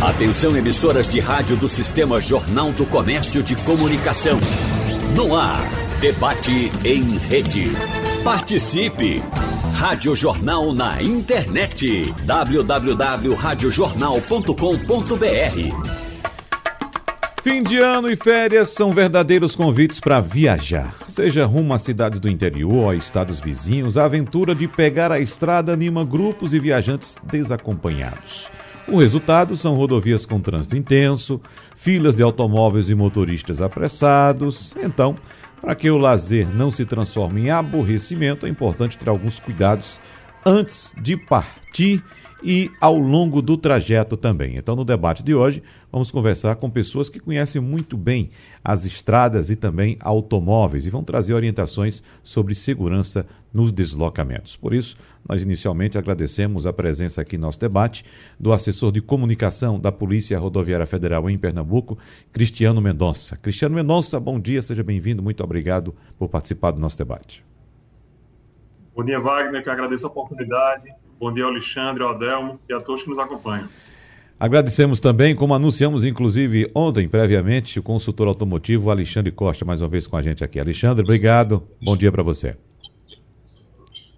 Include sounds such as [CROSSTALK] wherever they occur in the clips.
Atenção emissoras de rádio do Sistema Jornal do Comércio de Comunicação. No ar, debate em rede. Participe! Rádio Jornal na internet. www.radiojornal.com.br Fim de ano e férias são verdadeiros convites para viajar. Seja rumo a cidades do interior a estados vizinhos, a aventura de pegar a estrada anima grupos e viajantes desacompanhados. O resultado são rodovias com trânsito intenso, filas de automóveis e motoristas apressados. Então, para que o lazer não se transforme em aborrecimento, é importante ter alguns cuidados antes de partir e ao longo do trajeto também. Então, no debate de hoje, vamos conversar com pessoas que conhecem muito bem as estradas e também automóveis e vão trazer orientações sobre segurança nos deslocamentos. Por isso, nós inicialmente agradecemos a presença aqui no nosso debate do assessor de comunicação da Polícia Rodoviária Federal em Pernambuco, Cristiano Mendonça. Cristiano Mendonça, bom dia, seja bem-vindo, muito obrigado por participar do nosso debate. Bom dia, Wagner, que agradeço a oportunidade. Bom dia, Alexandre, Adelmo e a todos que nos acompanham. Agradecemos também, como anunciamos inclusive ontem, previamente, o consultor automotivo Alexandre Costa, mais uma vez com a gente aqui. Alexandre, obrigado. Bom dia para você.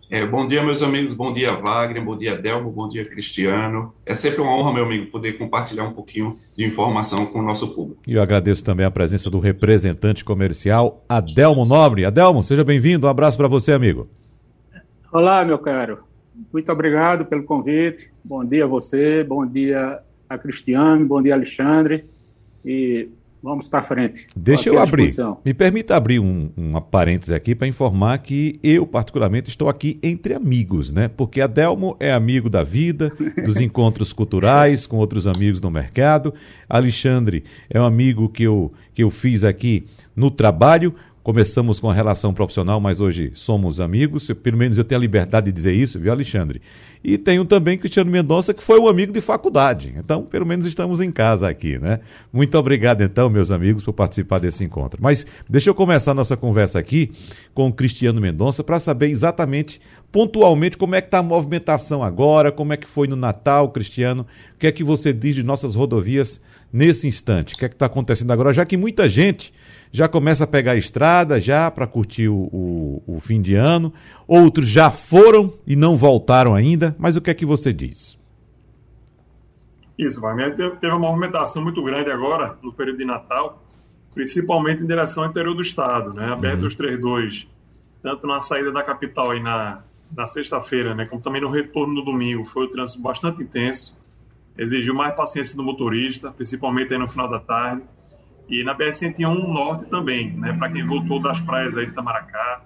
É, bom dia, meus amigos. Bom dia, Wagner. Bom dia, Delmo. Bom dia, Cristiano. É sempre uma honra, meu amigo, poder compartilhar um pouquinho de informação com o nosso público. E eu agradeço também a presença do representante comercial, Adelmo Nobre. Adelmo, seja bem-vindo. Um abraço para você, amigo. Olá, meu caro. Muito obrigado pelo convite. Bom dia a você, bom dia a Cristiano, bom dia Alexandre. E vamos para frente. Deixa eu abrir. Me permita abrir um, uma parêntese aqui para informar que eu, particularmente, estou aqui entre amigos, né? Porque Adelmo é amigo da vida, dos [LAUGHS] encontros culturais com outros amigos no mercado. Alexandre é um amigo que eu, que eu fiz aqui no trabalho. Começamos com a relação profissional, mas hoje somos amigos. Pelo menos eu tenho a liberdade de dizer isso, viu, Alexandre? E tenho também Cristiano Mendonça, que foi um amigo de faculdade. Então, pelo menos estamos em casa aqui, né? Muito obrigado, então, meus amigos, por participar desse encontro. Mas deixa eu começar nossa conversa aqui com o Cristiano Mendonça para saber exatamente, pontualmente, como é que está a movimentação agora, como é que foi no Natal, Cristiano, o que é que você diz de nossas rodovias nesse instante? O que é que está acontecendo agora? Já que muita gente já começa a pegar a estrada já para curtir o, o, o, fim de ano. Outros já foram e não voltaram ainda. Mas o que é que você diz? Isso, Wagner. Teve uma movimentação muito grande agora, no período de Natal, principalmente em direção ao interior do estado. Né? A BR-232, uhum. tanto na saída da capital e na, na sexta-feira, né, como também no retorno no domingo, foi o trânsito bastante intenso. Exigiu mais paciência do motorista, principalmente aí no final da tarde e na BR-101 Norte também, né? Para quem voltou das praias aí de Itamaracá,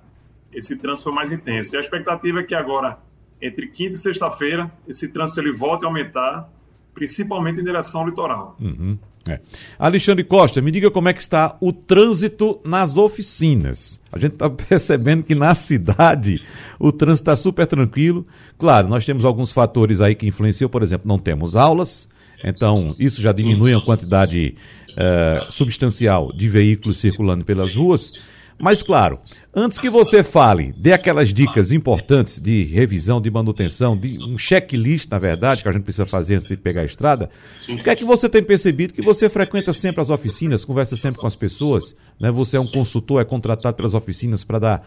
esse trânsito foi mais intenso. E a expectativa é que agora, entre quinta e sexta-feira, esse trânsito ele volte a aumentar, principalmente em direção ao litoral. Uhum. É. Alexandre Costa, me diga como é que está o trânsito nas oficinas. A gente está [LAUGHS] percebendo que na cidade o trânsito está super tranquilo. Claro, nós temos alguns fatores aí que influenciam, por exemplo, não temos aulas, então isso já diminui a quantidade uh, substancial de veículos circulando pelas ruas. Mas, claro, antes que você fale, dê aquelas dicas importantes de revisão, de manutenção, de um checklist, na verdade, que a gente precisa fazer antes de pegar a estrada. O que é que você tem percebido? Que você frequenta sempre as oficinas, conversa sempre com as pessoas, né? você é um consultor, é contratado pelas oficinas para dar,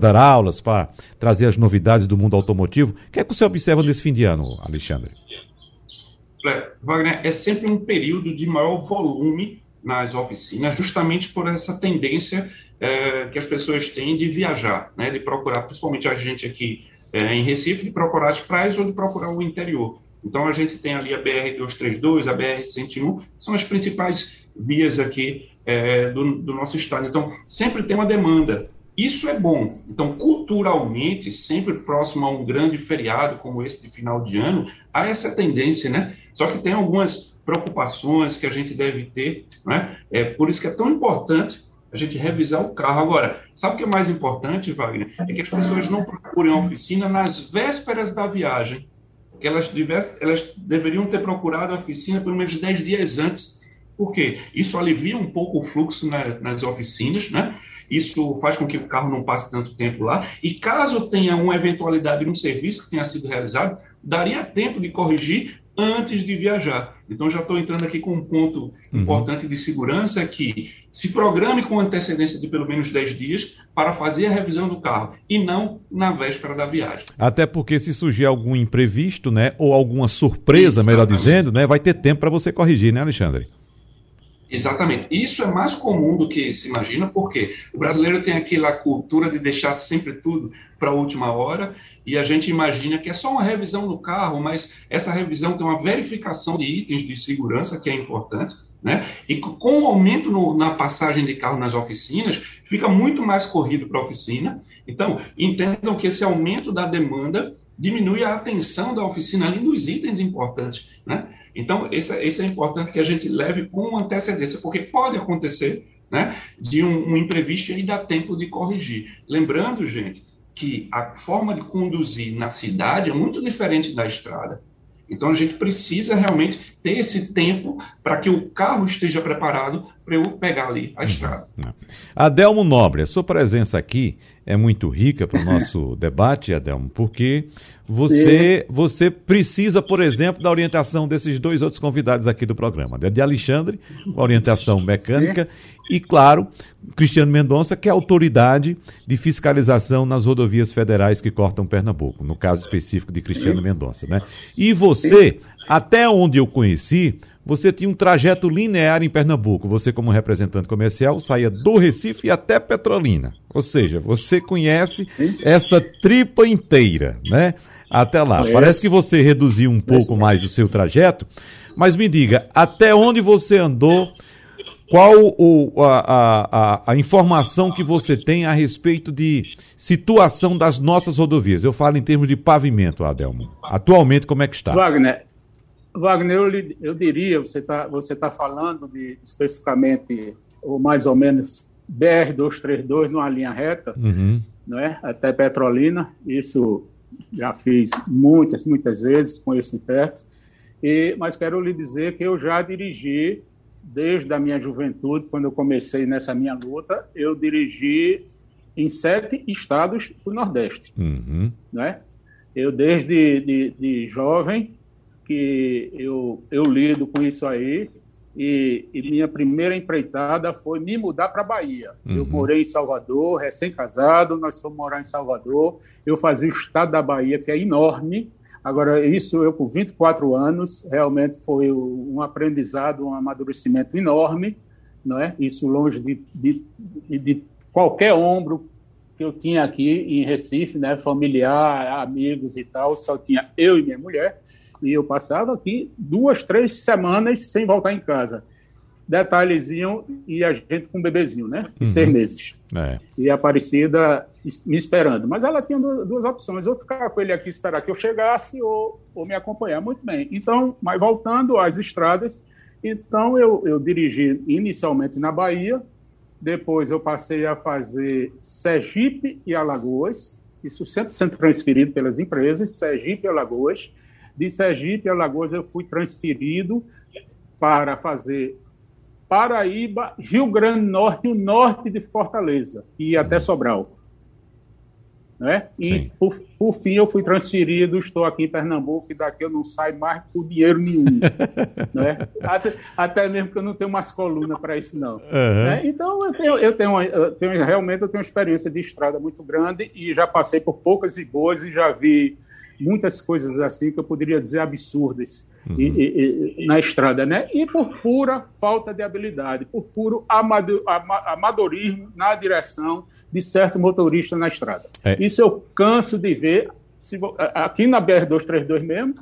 dar aulas, para trazer as novidades do mundo automotivo. O que é que você observa nesse fim de ano, Alexandre? Wagner, é sempre um período de maior volume nas oficinas, justamente por essa tendência é, que as pessoas têm de viajar, né, de procurar, principalmente a gente aqui é, em Recife, de procurar as praias ou de procurar o interior. Então a gente tem ali a BR-232, a BR-101, são as principais vias aqui é, do, do nosso estado. Então sempre tem uma demanda. Isso é bom. Então, culturalmente, sempre próximo a um grande feriado como esse de final de ano, há essa tendência, né? Só que tem algumas preocupações que a gente deve ter, né? É por isso que é tão importante a gente revisar o carro. Agora, sabe o que é mais importante, Wagner? É que as pessoas não procurem a oficina nas vésperas da viagem. Que elas, elas deveriam ter procurado a oficina pelo menos 10 dias antes. Por quê? Isso alivia um pouco o fluxo na, nas oficinas, né? Isso faz com que o carro não passe tanto tempo lá. E caso tenha uma eventualidade no serviço que tenha sido realizado, daria tempo de corrigir antes de viajar. Então, já estou entrando aqui com um ponto uhum. importante de segurança que se programe com antecedência de pelo menos 10 dias para fazer a revisão do carro e não na véspera da viagem. Até porque se surgir algum imprevisto, né, ou alguma surpresa, melhor dizendo, né, vai ter tempo para você corrigir, né, Alexandre? Exatamente. Isso é mais comum do que se imagina, porque o brasileiro tem aquela cultura de deixar sempre tudo para a última hora e a gente imagina que é só uma revisão do carro, mas essa revisão tem uma verificação de itens de segurança que é importante. Né? E com o aumento no, na passagem de carro nas oficinas, fica muito mais corrido para a oficina. Então, entendam que esse aumento da demanda diminui a atenção da oficina ali nos itens importantes. Né? Então, isso, isso é importante que a gente leve com antecedência, porque pode acontecer né, de um, um imprevisto e dá tempo de corrigir. Lembrando, gente, que a forma de conduzir na cidade é muito diferente da estrada. Então a gente precisa realmente ter esse tempo para que o carro esteja preparado para eu pegar ali a estrada. Adelmo Nobre, a sua presença aqui é muito rica para o nosso [LAUGHS] debate, Adelmo, porque você, você precisa, por exemplo, da orientação desses dois outros convidados aqui do programa, de Alexandre, com orientação mecânica, Sim. e, claro, Cristiano Mendonça, que é autoridade de fiscalização nas rodovias federais que cortam Pernambuco, no caso específico de Cristiano Mendonça. Né? E você, até onde eu conheci, você tinha um trajeto linear em Pernambuco. Você, como representante comercial, saía do Recife até Petrolina. Ou seja, você conhece essa tripa inteira, né? Até lá. Parece que você reduziu um pouco mais o seu trajeto, mas me diga, até onde você andou? Qual o, a, a, a, informação que você tem a respeito de situação das nossas rodovias? Eu falo em termos de pavimento, Adelmo. Atualmente, como é que está? Wagner, Wagner, eu, eu diria, você está você tá falando de especificamente, ou mais ou menos, BR-232 numa linha reta, uhum. não é? até Petrolina. Isso já fiz muitas, muitas vezes, conheço de perto. E, mas quero lhe dizer que eu já dirigi, desde a minha juventude, quando eu comecei nessa minha luta, eu dirigi em sete estados do Nordeste. Uhum. Né? Eu, desde de, de jovem, que eu, eu lido com isso aí. E, e minha primeira empreitada foi me mudar para Bahia. Uhum. Eu morei em Salvador, recém-casado, nós fomos morar em Salvador. Eu fazia o estado da Bahia, que é enorme. Agora, isso eu com 24 anos, realmente foi um aprendizado, um amadurecimento enorme, não é? Isso longe de, de, de qualquer ombro que eu tinha aqui em Recife, né? Familiar, amigos e tal, só tinha eu e minha mulher. E eu passava aqui duas, três semanas sem voltar em casa. Detalhezinho, e a gente com um bebezinho, né? Uhum. seis meses. É. E a Aparecida me esperando. Mas ela tinha duas opções: ou ficar com ele aqui esperar que eu chegasse, ou, ou me acompanhar. Muito bem. Então, mas voltando às estradas, então eu, eu dirigi inicialmente na Bahia, depois eu passei a fazer Sergipe e Alagoas, isso sempre sendo transferido pelas empresas, Sergipe e Alagoas. De Sergipe a Alagoas eu fui transferido para fazer Paraíba, Rio Grande do Norte e o norte de Fortaleza, e até Sobral. Né? E por, por, fim eu fui transferido, estou aqui em Pernambuco e daqui eu não saio mais por dinheiro nenhum. [LAUGHS] né? até, até, mesmo que eu não tenho umas colunas para isso, não. Uhum. Né? Então eu tenho, eu, tenho, eu tenho, realmente eu tenho uma experiência de estrada muito grande e já passei por poucas e boas e já vi muitas coisas assim que eu poderia dizer absurdas uhum. e, e, e, na estrada, né? E por pura falta de habilidade, por puro amadorismo na direção de certo motorista na estrada. É. Isso eu canso de ver. Se, aqui na BR-232 mesmo,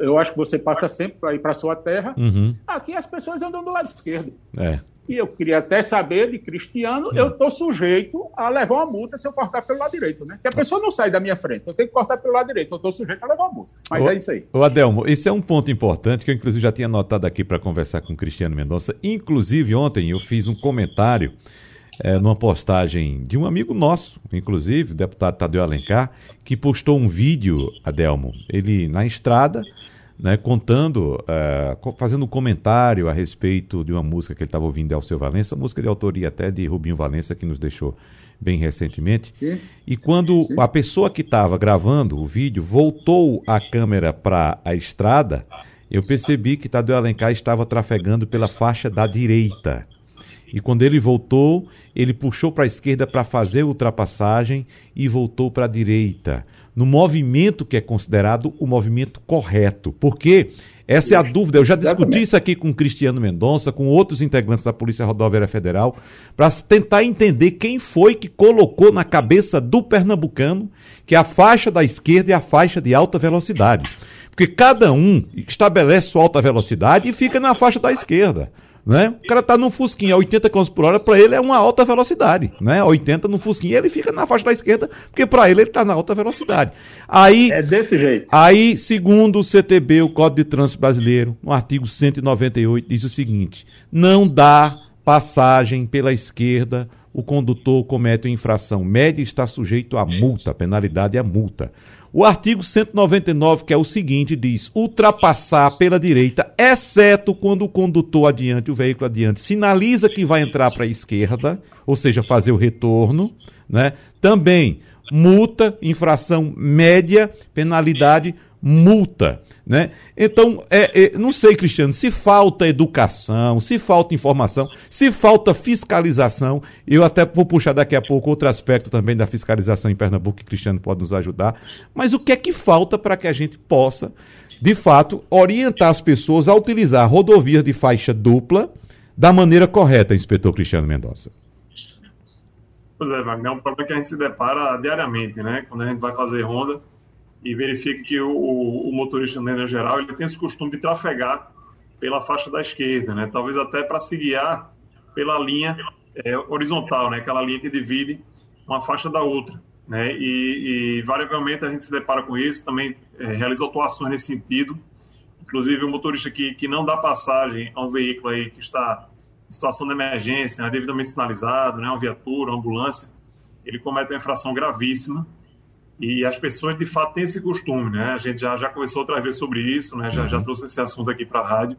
eu acho que você passa sempre para ir para sua terra. Uhum. Aqui as pessoas andam do lado esquerdo. É. E eu queria até saber de Cristiano, eu estou sujeito a levar uma multa se eu cortar pelo lado direito, né? Que a pessoa não sai da minha frente, eu tenho que cortar pelo lado direito, eu estou sujeito a levar uma multa. Mas o, é isso aí. O Adelmo, esse é um ponto importante que eu, inclusive, já tinha anotado aqui para conversar com o Cristiano Mendonça. Inclusive, ontem eu fiz um comentário é, numa postagem de um amigo nosso, inclusive, o deputado Tadeu Alencar, que postou um vídeo, Adelmo, ele na estrada né, contando, uh, fazendo um comentário a respeito de uma música que ele estava ouvindo de Alceu Valença, música de autoria até de Rubinho Valença, que nos deixou bem recentemente. Sim. E quando a pessoa que estava gravando o vídeo voltou a câmera para a estrada, eu percebi que Tadeu Alencar estava trafegando pela faixa da direita. E quando ele voltou, ele puxou para a esquerda para fazer a ultrapassagem e voltou para a direita. No movimento que é considerado o movimento correto. Porque essa é a dúvida. Eu já discuti isso aqui com Cristiano Mendonça, com outros integrantes da Polícia Rodoviária Federal, para tentar entender quem foi que colocou na cabeça do pernambucano que a faixa da esquerda é a faixa de alta velocidade. Porque cada um estabelece sua alta velocidade e fica na faixa da esquerda. Né? O cara tá num Fusquinha a 80 km por hora, para ele é uma alta velocidade, né? 80 no Fusquinha, ele fica na faixa da esquerda, porque para ele ele tá na alta velocidade. Aí É desse jeito. Aí, segundo o CTB, o Código de Trânsito Brasileiro, no artigo 198 diz o seguinte: não dá passagem pela esquerda, o condutor comete uma infração média e está sujeito a multa, penalidade é a multa. O artigo 199, que é o seguinte, diz: ultrapassar pela direita, exceto quando o condutor adiante, o veículo adiante, sinaliza que vai entrar para a esquerda, ou seja, fazer o retorno, né? Também multa, infração média, penalidade multa, né? Então, é, é, não sei, Cristiano, se falta educação, se falta informação, se falta fiscalização, eu até vou puxar daqui a pouco outro aspecto também da fiscalização em Pernambuco que Cristiano pode nos ajudar, mas o que é que falta para que a gente possa, de fato, orientar as pessoas a utilizar rodovias de faixa dupla da maneira correta, inspetor Cristiano Mendonça? Pois é, Wagner, é um problema que a gente se depara diariamente, né? Quando a gente vai fazer ronda e verifica que o, o, o motorista, de maneira geral, ele tem esse costume de trafegar pela faixa da esquerda, né? Talvez até para se guiar pela linha é, horizontal, né? Aquela linha que divide uma faixa da outra, né? E, e variavelmente a gente se depara com isso, também é, realiza atuações nesse sentido. Inclusive o motorista que, que não dá passagem a um veículo aí que está em situação de emergência, né? devidamente sinalizado, né? Uma viatura, uma ambulância, ele comete uma infração gravíssima e as pessoas, de fato, têm esse costume, né? A gente já, já conversou outra vez sobre isso, né? Já, já trouxe esse assunto aqui para a rádio.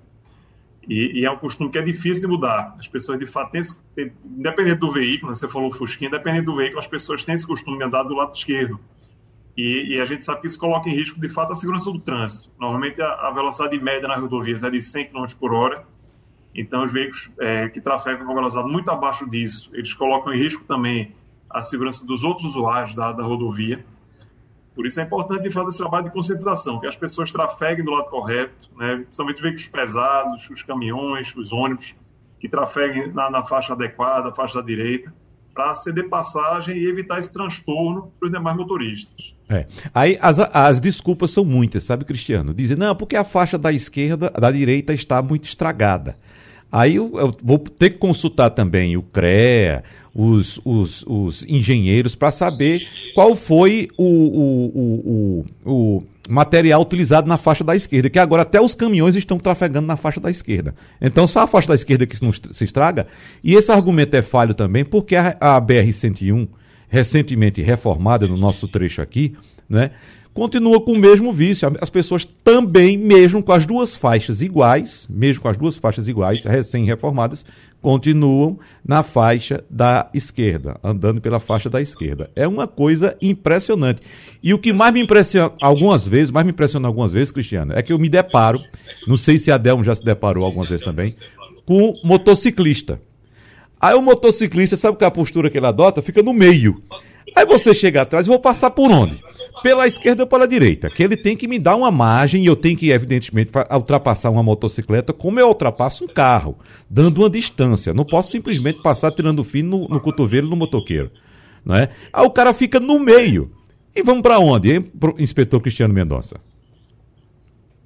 E, e, é um costume que é difícil de mudar. As pessoas, de fato, têm esse, independente do veículo, né? você falou Fusquinha, independente do veículo, as pessoas têm esse costume de andar do lado esquerdo. E, e, a gente sabe que isso coloca em risco, de fato, a segurança do trânsito. Normalmente, a, a velocidade média nas rodovias é de 100 km por hora. Então, os veículos é, que trafegam com velocidade muito abaixo disso, eles colocam em risco também a segurança dos outros usuários da, da rodovia. Por isso é importante, fato, esse trabalho de conscientização, que as pessoas trafeguem do lado correto, né? principalmente veículos pesados, os caminhões, os ônibus, que trafeguem na, na faixa adequada, faixa da direita, para ceder passagem e evitar esse transtorno para os demais motoristas. É. Aí as, as desculpas são muitas, sabe, Cristiano? Dizem, não, porque a faixa da esquerda, da direita está muito estragada. Aí eu, eu, vou ter que consultar também o CREA, os, os, os engenheiros, para saber qual foi o, o, o, o, material utilizado na faixa da esquerda, que agora até os caminhões estão trafegando na faixa da esquerda. Então, só a faixa da esquerda que se estraga. E esse argumento é falho também, porque a, a BR-101, recentemente reformada no nosso trecho aqui, né? Continua com o mesmo vício. As pessoas também, mesmo com as duas faixas iguais, mesmo com as duas faixas iguais, recém-reformadas, continuam na faixa da esquerda, andando pela faixa da esquerda. É uma coisa impressionante. E o que mais me impressiona algumas vezes, mais me impressiona algumas vezes, Cristiano, é que eu me deparo, não sei se a Delmo já se deparou algumas vezes também, com motociclista. Aí o motociclista, sabe qual é a postura que ele adota? Fica no meio. Aí você chega atrás, eu vou passar por onde? Pela esquerda ou pela direita? Que ele tem que me dar uma margem e eu tenho que, evidentemente, ultrapassar uma motocicleta como eu ultrapasso um carro, dando uma distância. Não posso simplesmente passar tirando fino no, no cotovelo do motoqueiro. Né? Aí o cara fica no meio. E vamos para onde, hein, inspetor Cristiano Mendonça?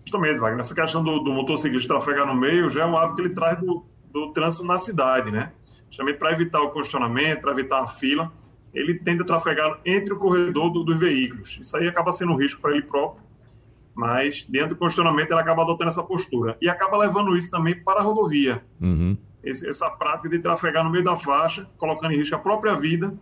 Justamente, Wagner. Essa questão do, do motociclista trafegar no meio já é um hábito que ele traz do, do trânsito na cidade, né? Justamente para evitar o congestionamento, para evitar a fila ele tende a trafegar entre o corredor do, dos veículos. Isso aí acaba sendo um risco para ele próprio, mas dentro do congestionamento ele acaba adotando essa postura. E acaba levando isso também para a rodovia. Uhum. Esse, essa prática de trafegar no meio da faixa, colocando em risco a própria vida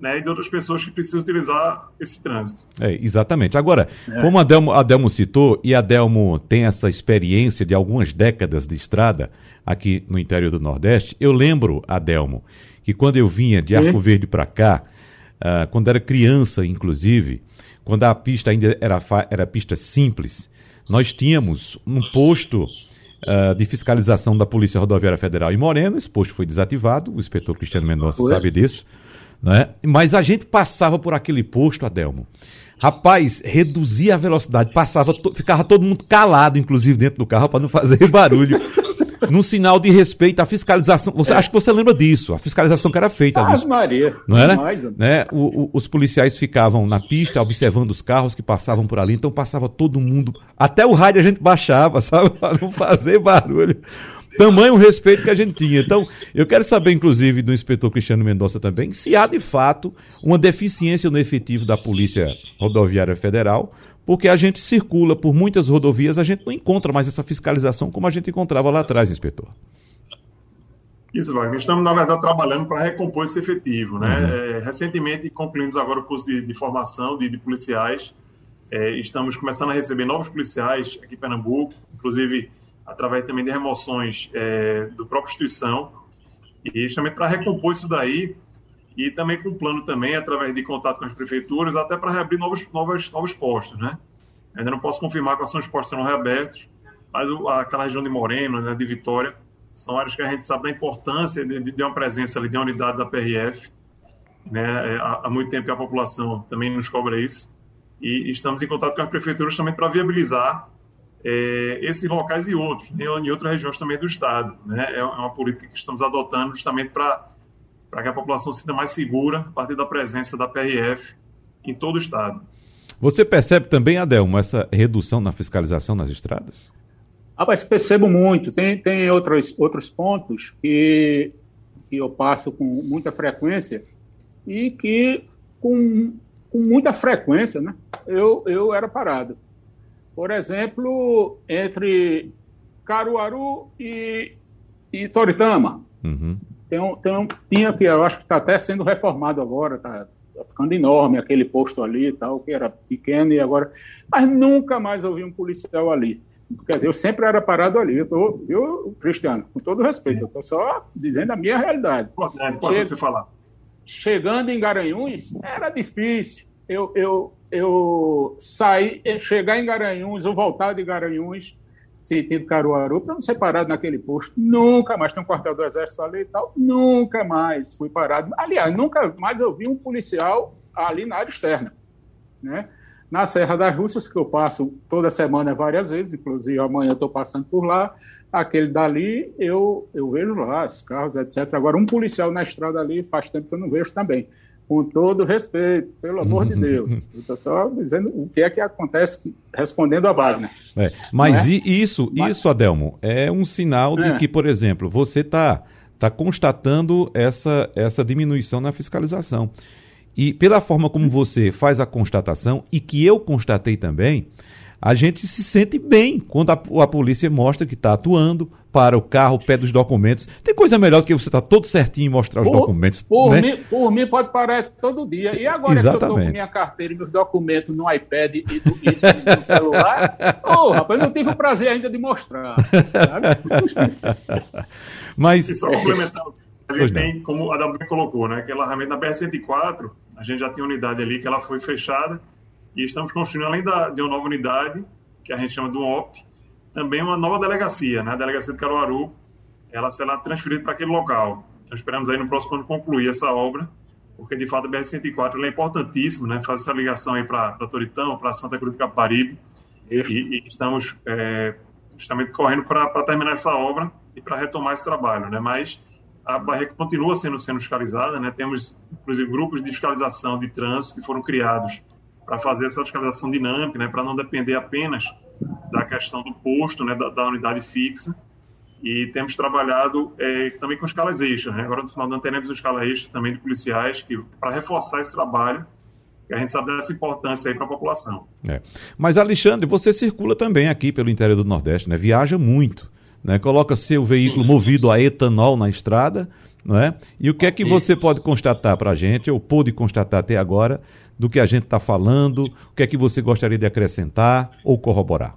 né, e de outras pessoas que precisam utilizar esse trânsito. É, exatamente. Agora, é. como a Delmo, a Delmo citou, e a Delmo tem essa experiência de algumas décadas de estrada aqui no interior do Nordeste, eu lembro, Adelmo, que quando eu vinha de Sim. Arco Verde para cá, uh, quando era criança, inclusive, quando a pista ainda era, era pista simples, nós tínhamos um posto uh, de fiscalização da Polícia Rodoviária Federal em Moreno, esse posto foi desativado, o inspetor Cristiano Mendonça sabe disso, né? mas a gente passava por aquele posto, Adelmo, Rapaz, reduzia a velocidade, passava, ficava todo mundo calado, inclusive dentro do carro, para não fazer [LAUGHS] barulho num sinal de respeito à fiscalização. Você, é. Acho que você lembra disso, a fiscalização que era feita. Ah, Maria. Não era? né? O, o, os policiais ficavam na pista observando os carros que passavam por ali, então passava todo mundo. Até o rádio a gente baixava, [LAUGHS] sabe? Para não fazer barulho. Tamanho respeito que a gente tinha. Então, eu quero saber, inclusive, do inspetor Cristiano Mendonça também, se há de fato uma deficiência no efetivo da Polícia Rodoviária Federal porque a gente circula por muitas rodovias, a gente não encontra mais essa fiscalização como a gente encontrava lá atrás, inspetor. Isso, Wagner. Estamos, na verdade, trabalhando para recompor esse efetivo. Né? Uhum. É, recentemente, concluímos agora o curso de, de formação de, de policiais. É, estamos começando a receber novos policiais aqui em Pernambuco, inclusive através também de remoções é, do próprio instituição. E justamente para recompor isso daí, e também com plano também, através de contato com as prefeituras, até para reabrir novos, novos, novos postos, né? Ainda não posso confirmar quais são os postos que serão reabertos, mas aquela região de Moreno, né, de Vitória, são áreas que a gente sabe da importância de, de uma presença ali, de uma unidade da PRF, né? É, há, há muito tempo que a população também nos cobra isso, e estamos em contato com as prefeituras também para viabilizar é, esses locais e outros, né, em outras regiões também do Estado. Né? É uma política que estamos adotando justamente para para que a população se sinta mais segura a partir da presença da PRF em todo o estado. Você percebe também, Adelmo, essa redução na fiscalização nas estradas? Ah, mas percebo muito. Tem, tem outros, outros pontos que, que eu passo com muita frequência e que com, com muita frequência né, eu, eu era parado. Por exemplo, entre Caruaru e, e Toritama. Uhum. Tem um, tem um, tinha que eu acho que está até sendo reformado agora, está tá ficando enorme aquele posto ali e tal, que era pequeno e agora. Mas nunca mais ouvi um policial ali. Quer dizer, eu sempre era parado ali. Eu tô, viu, Cristiano, com todo respeito, eu estou só dizendo a minha realidade. Importante, pode você falar. Chegando em Garanhuns, era difícil. Eu, eu, eu sair, chegar em Garanhuns ou voltar de Garanhuns sentido Caruaru, para não ser parado naquele posto. Nunca mais. Tem um quartel do Exército ali e tal. Nunca mais fui parado. Aliás, nunca mais eu vi um policial ali na área externa. Né? Na Serra das Russas, que eu passo toda semana várias vezes, inclusive amanhã estou passando por lá, aquele dali eu, eu vejo lá, os carros, etc. Agora, um policial na estrada ali faz tempo que eu não vejo também com todo respeito, pelo amor de Deus. Eu estou só dizendo o que é que acontece, respondendo a Wagner. É, mas é? isso, mas... isso, Adelmo, é um sinal é. de que, por exemplo, você está tá constatando essa, essa diminuição na fiscalização. E pela forma como você faz a constatação, e que eu constatei também, a gente se sente bem quando a, a polícia mostra que está atuando, para o carro, pede os documentos. Tem coisa melhor do que você estar tá todo certinho e mostrar os por, documentos. Por, né? mim, por mim, pode parar todo dia. E agora Exatamente. que eu estou com minha carteira e meus documentos no iPad e, do, e no celular, [LAUGHS] oh, rapaz, eu não tive o prazer ainda de mostrar. [LAUGHS] Mas. E só complementando. A gente tem, como a W colocou, né? Aquela realmente na BR-104, a gente já tem unidade ali que ela foi fechada e estamos construindo, além da, de uma nova unidade, que a gente chama do OP, também uma nova delegacia, né? A delegacia de Caruaru, ela será transferida para aquele local. Então, esperamos aí no próximo ano concluir essa obra, porque de fato a BR-104 é importantíssima, né? Faz essa ligação aí para Toritão, para Santa Cruz do Caparibe. E, e, estamos é, justamente correndo para terminar essa obra e para retomar esse trabalho, né? Mas a barreira continua sendo, sendo fiscalizada, né? Temos, inclusive, grupos de fiscalização de trânsito que foram criados para fazer essa fiscalização dinâmica, né? Para não depender apenas da questão do posto, né, da, da unidade fixa, e temos trabalhado é, também com escalas extras. Né? Agora, no final do ano, teremos uma escala extra também de policiais para reforçar esse trabalho, que a gente sabe dessa importância aí para a população. É. Mas, Alexandre, você circula também aqui pelo interior do Nordeste, né? viaja muito, né? coloca seu veículo Sim. movido a etanol na estrada, não é? E o que é que você pode constatar para a gente, ou pôde constatar até agora, do que a gente está falando? O que é que você gostaria de acrescentar ou corroborar?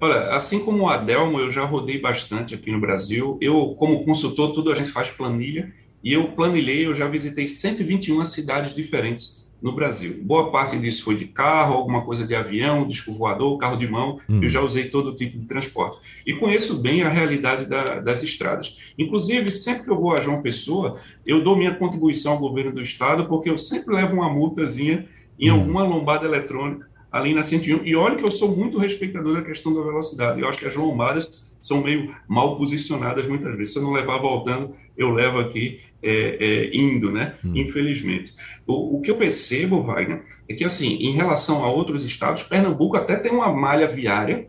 Olha, assim como o Adelmo, eu já rodei bastante aqui no Brasil. Eu, como consultor, tudo a gente faz planilha. E eu planilhei, eu já visitei 121 cidades diferentes no Brasil. Boa parte disso foi de carro, alguma coisa de avião, disco voador, carro de mão. Hum. Eu já usei todo tipo de transporte. E conheço bem a realidade da, das estradas. Inclusive, sempre que eu vou a João Pessoa, eu dou minha contribuição ao governo do estado, porque eu sempre levo uma multazinha em hum. alguma lombada eletrônica ali na 101. E olha que eu sou muito respeitador da questão da velocidade. Eu acho que as lombadas são meio mal posicionadas muitas vezes. Se eu não levar voltando, eu levo aqui é, é, indo, né? Hum. Infelizmente. O, o, que eu percebo, Wagner, é que, assim, em relação a outros estados, Pernambuco até tem uma malha viária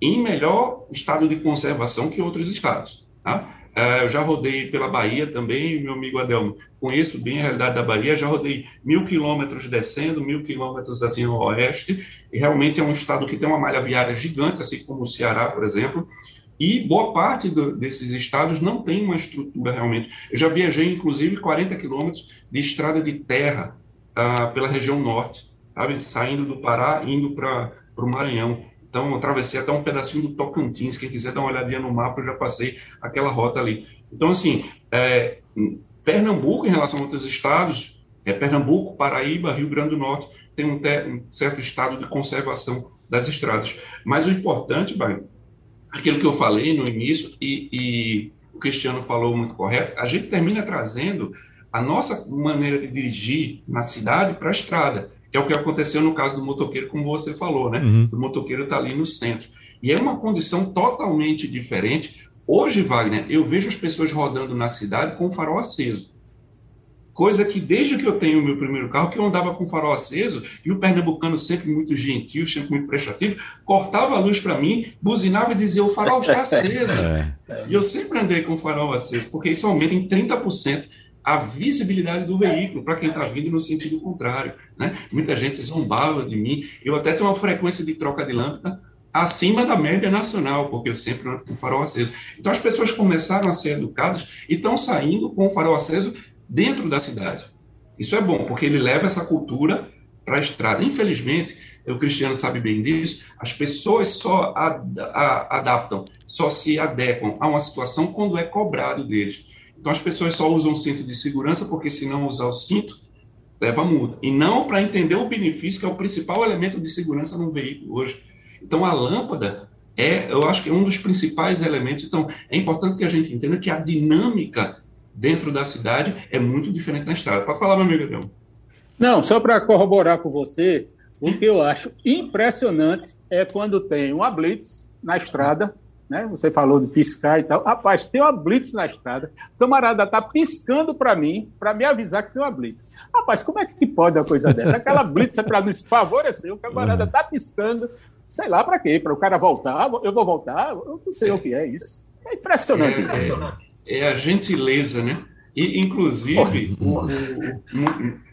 em melhor estado de conservação que outros estados. Tá? É, eu já rodei pela Bahia também, meu amigo Adelmo, conheço bem a realidade da Bahia, já rodei mil quilômetros descendo, mil quilômetros assim ao oeste, e realmente é um estado que tem uma malha viária gigante, assim como o Ceará, por exemplo, e boa parte do, desses estados não tem uma estrutura realmente. Eu já viajei, inclusive, 40 quilômetros de estrada de terra uh, pela região norte, sabe? Saindo do Pará, indo para o Maranhão. Então, atravessei até um pedacinho do Tocantins. Quem quiser dar uma olhadinha no mapa, eu já passei aquela rota ali. Então, assim, é, Pernambuco, em relação a outros estados, é Pernambuco, Paraíba, Rio Grande do Norte, tem um, um certo estado de conservação das estradas. Mas o importante, vai, aquilo que eu falei no início, e, e o Cristiano falou muito correto, a gente termina trazendo a nossa maneira de dirigir na cidade para a estrada, que é o que aconteceu no caso do motoqueiro, como você falou, né? Uhum. O motoqueiro está ali no centro. E é uma condição totalmente diferente. Hoje, Wagner, eu vejo as pessoas rodando na cidade com o farol aceso coisa que desde que eu tenho o meu primeiro carro, que eu andava com farol aceso, e o pernambucano sempre muito gentil, sempre muito prestativo, cortava a luz para mim, buzinava e dizia, o farol está aceso. [LAUGHS] É. E eu sempre andei com o farol aceso, porque isso aumenta em 30% a visibilidade do veículo para quem está vindo no sentido contrário. Né? Muita gente zombava de mim. Eu até tenho uma frequência de troca de lâmpada acima da média nacional, porque eu sempre ando com o farol aceso. Então as pessoas começaram a ser educadas e estão saindo com o farol aceso dentro da cidade. Isso é bom, porque ele leva essa cultura para a estrada. Infelizmente, o Cristiano sabe bem disso, as pessoas só ad, adaptam, só se adequam a uma situação quando é cobrado deles. Então, as pessoas só usam o cinto de segurança porque, se não usar o cinto, leva multa. E não para entender o benefício, que é o principal elemento de segurança num veículo hoje. Então, a lâmpada é, eu acho que é um dos principais elementos. Então, é importante que a gente entenda que a dinâmica dentro da cidade é muito diferente na estrada. Pode falar, meu amigo Adão. Não, só para corroborar com você, Sim. o que eu acho impressionante é quando tem uma blitz na estrada, né? Você falou de piscar e tal. Rapaz, tem uma blitz na estrada. O camarada tá piscando para mim, para me avisar que tem uma blitz. Rapaz, como é que pode uma coisa dessa? Aquela blitz é para nos favorecer. O camarada tá piscando, sei lá para quê? Para o cara voltar? Eu vou voltar? Eu não sei o que é isso. É impressionante é, isso. É é a gentileza, né? E, inclusive, o, o,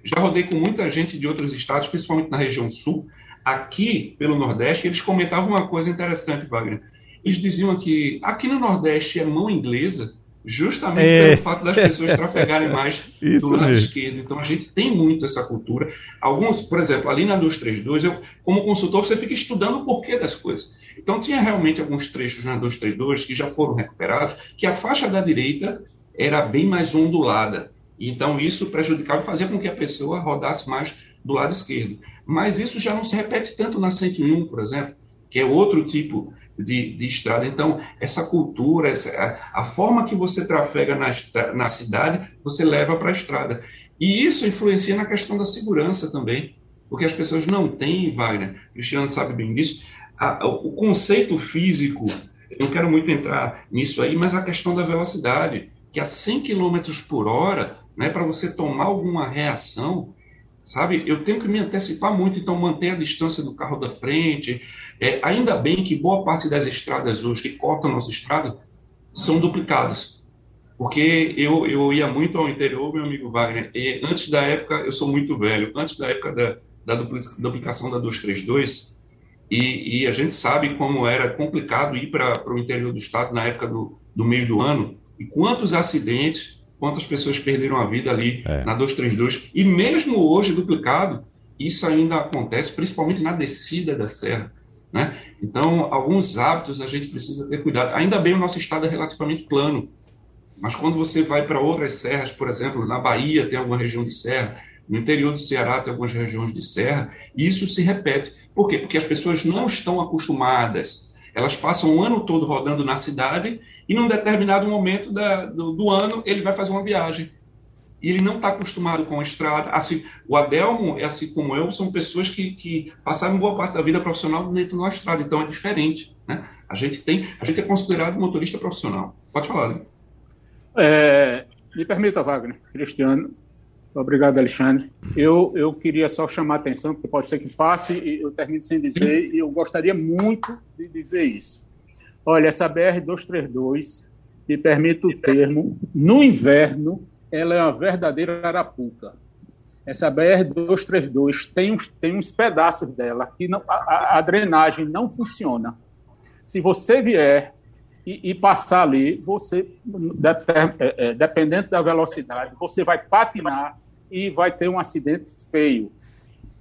já rodei com muita gente de outros estados, principalmente na região sul. Aqui, pelo Nordeste, eles comentavam uma coisa interessante, Wagner. Eles diziam que aqui no Nordeste é mão inglesa, justamente é. pelo fato das pessoas trafegarem mais [LAUGHS] do lado mesmo. esquerdo. Então, a gente tem muito essa cultura. Alguns, por exemplo, ali na 232, eu, como consultor, você fica estudando o porquê das coisas. Então, tinha realmente alguns trechos na 232 que já foram recuperados, que a faixa da direita era bem mais ondulada. Então, isso prejudicava e fazia com que a pessoa rodasse mais do lado esquerdo. Mas isso já não se repete tanto na 101, por exemplo, que é outro tipo de, de estrada. Então, essa cultura, essa, a, forma que você trafega na, na cidade, você leva para a estrada. E isso influencia na questão da segurança também, porque as pessoas não têm, Wagner, Cristiano sabe bem disso, a, o conceito físico, eu não quero muito entrar nisso aí, mas a questão da velocidade, que a 100 km por hora, né, para você tomar alguma reação, sabe, eu tenho que me antecipar muito, então manter a distância do carro da frente. É, ainda bem que boa parte das estradas hoje que cortam nossa estrada são duplicadas. Porque eu, eu ia muito ao interior, meu amigo Wagner, e antes da época, eu sou muito velho, antes da época da, da duplicação da 232, e, e, a gente sabe como era complicado ir para o interior do estado na época do, do, meio do ano, e quantos acidentes, quantas pessoas perderam a vida ali é. na 232. E mesmo hoje duplicado, isso ainda acontece, principalmente na descida da serra. Né? Então, alguns hábitos a gente precisa ter cuidado. Ainda bem o nosso estado é relativamente plano, mas quando você vai para outras serras, por exemplo, na Bahia tem alguma região de serra, no interior do Ceará tem algumas regiões de serra, e isso se repete. Por quê? Porque as pessoas não estão acostumadas. Elas passam o ano todo rodando na cidade e num determinado momento da, do, do, ano ele vai fazer uma viagem. E ele não está acostumado com a estrada. Assim, o Adelmo, é assim como eu, são pessoas que, que passaram boa parte da vida profissional dentro da estrada, então é diferente. Né? A gente tem, a gente é considerado motorista profissional. Pode falar, né? É, me permita, Wagner, Cristiano. Obrigado, Alexandre. Eu, eu queria só chamar a atenção, porque pode ser que passe e eu termine sem dizer, e eu gostaria muito de dizer isso. Olha, essa BR-232, me permite o termo, no inverno, ela é uma verdadeira arapuca. Essa BR-232 tem uns, tem uns pedaços dela que não, a, a drenagem não funciona. Se você vier e, e passar ali, você, é, é, dependendo da velocidade, você vai patinar e vai ter um acidente feio.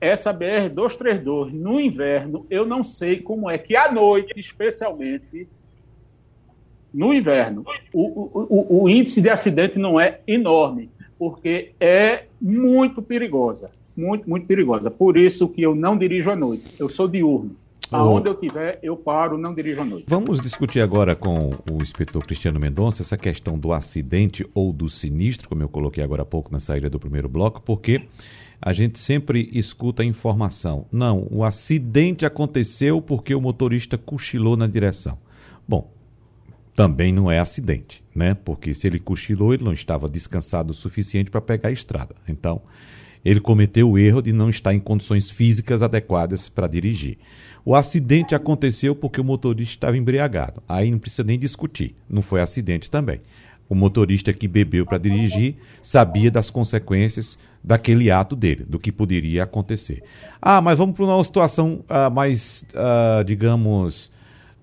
Essa BR-232, no inverno, eu não sei como é que à noite, especialmente, no inverno, o, o, o índice de acidente não é enorme, porque é muito perigosa. Muito, muito perigosa. Por isso que eu não dirijo à noite. Eu sou diurno. Aonde eu estiver, eu paro, não dirijo à noite. Vamos discutir agora com o inspetor Cristiano Mendonça essa questão do acidente ou do sinistro, como eu coloquei agora há pouco na saída do primeiro bloco, porque a gente sempre escuta a informação. Não, o acidente aconteceu porque o motorista cochilou na direção. Bom, também não é acidente, né? Porque se ele cochilou, ele não estava descansado o suficiente para pegar a estrada. Então, ele cometeu o erro de não estar em condições físicas adequadas para dirigir. O acidente aconteceu porque o motorista estava embriagado. Aí não precisa nem discutir. Não foi acidente também. O motorista que bebeu para dirigir sabia das consequências daquele ato dele, do que poderia acontecer. Ah, mas vamos para uma situação uh, mais, uh, digamos,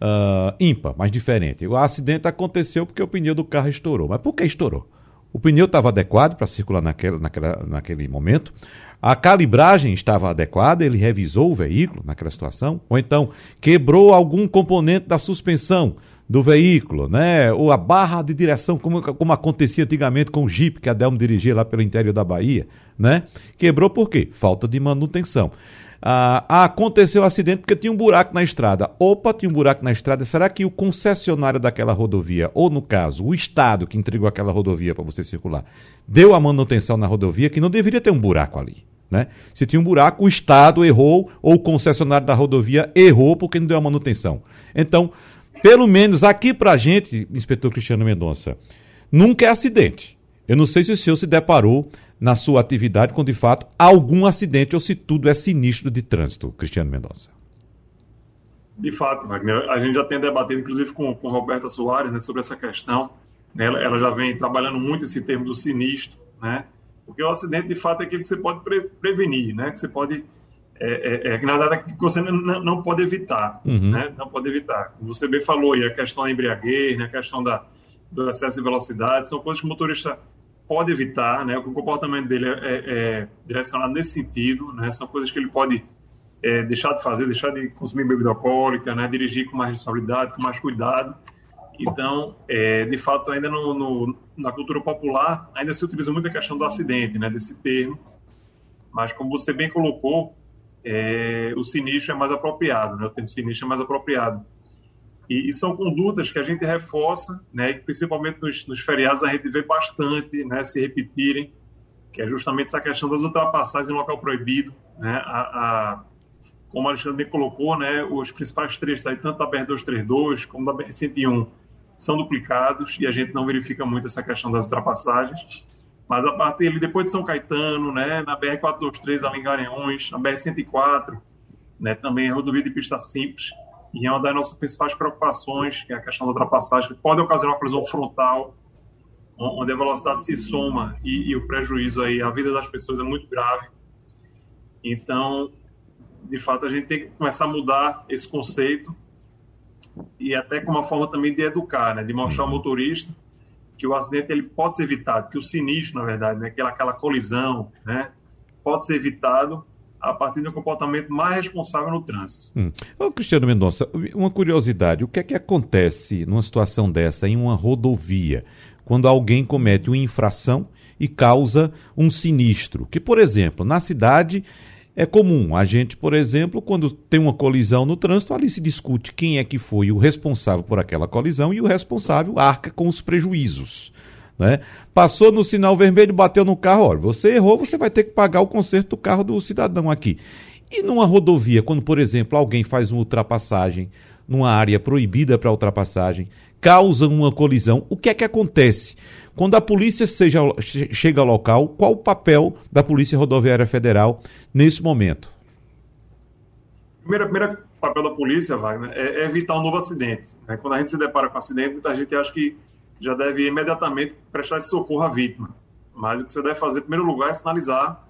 uh, ímpar, mais diferente. O acidente aconteceu porque o pneu do carro estourou. Mas por que estourou? O pneu estava adequado para circular naquele, naquela, naquele momento. A calibragem estava adequada, ele revisou o veículo naquela situação, ou então quebrou algum componente da suspensão do veículo, né? Ou a barra de direção, como, como acontecia antigamente com o Jeep que a Delmo dirigia lá pelo interior da Bahia, né? Quebrou por quê? Falta de manutenção. Ah, aconteceu o acidente porque tinha um buraco na estrada. Opa, tinha um buraco na estrada. Será que o concessionário daquela rodovia, ou no caso, o Estado que entregou aquela rodovia para você circular, deu a manutenção na rodovia que não deveria ter um buraco ali? Né? Se tinha um buraco, o Estado errou, ou o concessionário da rodovia errou porque não deu a manutenção. Então, pelo menos aqui para a gente, inspetor Cristiano Mendonça, nunca é acidente. Eu não sei se o senhor se deparou na sua atividade com, de fato, algum acidente ou se tudo é sinistro de trânsito, Cristiano Mendonça. De fato, Wagner, a gente já tem debatido, inclusive, com, com Roberta Soares, né, sobre essa questão. Né, ela, já vem trabalhando muito esse termo do sinistro, né? Porque o acidente, de fato, é aquilo que você pode pre prevenir, né? Que você pode... É, é, é, na verdade, que você não, não pode evitar, uhum. né? Não pode evitar. Como você bem falou, e a questão da embriaguez, né? a questão da, do excesso de velocidade, são coisas que o motorista pode evitar, né? O comportamento dele é, é, é direcionado nesse sentido, né? São coisas que ele pode é, deixar de fazer, deixar de consumir bebida alcoólica, né? Dirigir com mais responsabilidade, com mais cuidado. Então, é, de fato, ainda no, no, na cultura popular, ainda se utiliza muito a questão do acidente, né? Desse termo. Mas, como você bem colocou, é, o sinistro é mais apropriado, né? O termo sinistro é mais apropriado e, e, são condutas que a gente reforça, né, principalmente nos, nos, feriados a gente vê bastante né, se repetirem, que é justamente essa questão das ultrapassagens em local proibido. Né, a, a, como a Alexandre colocou, né, os principais trechos, aí, tanto da BR-232 como da BR-101, são duplicados e a gente não verifica muito essa questão das ultrapassagens. Mas a partir ali, depois de São Caetano, né, na BR-423, ali em Garanhuns, na BR-104, né, também rodovia de pista simples, e é uma das nossas principais preocupações, que é a questão da ultrapassagem, que pode ocasionar uma colisão frontal, onde a velocidade se soma e, e o prejuízo aí, a vida das pessoas é muito grave. Então, de fato, a gente tem que começar a mudar esse conceito e até com uma forma também de educar, né? de mostrar ao motorista que o acidente ele pode ser evitado, que o sinistro, na verdade, né? aquela, aquela colisão, né? pode ser evitado a partir de um comportamento mais responsável no trânsito. Hum. Ô, Cristiano Mendonça, uma curiosidade: o que é que acontece numa situação dessa em uma rodovia, quando alguém comete uma infração e causa um sinistro. Que, por exemplo, na cidade é comum a gente, por exemplo, quando tem uma colisão no trânsito, ali se discute quem é que foi o responsável por aquela colisão e o responsável arca com os prejuízos. Né? Passou no sinal vermelho, bateu no carro, olha, você errou, você vai ter que pagar o conserto do carro do cidadão aqui. E numa rodovia, quando, por exemplo, alguém faz uma ultrapassagem numa área proibida para ultrapassagem, causa uma colisão, o que é que acontece? Quando a polícia seja, chega ao local, qual o papel da Polícia Rodoviária Federal nesse momento? Primeiro, primeiro papel da polícia, Wagner, é, é evitar um novo acidente. Né? Quando a gente se depara com um acidente, muita gente acha que já deve imediatamente prestar esse socorro à vítima. Mas o que você deve fazer, em primeiro lugar, é sinalizar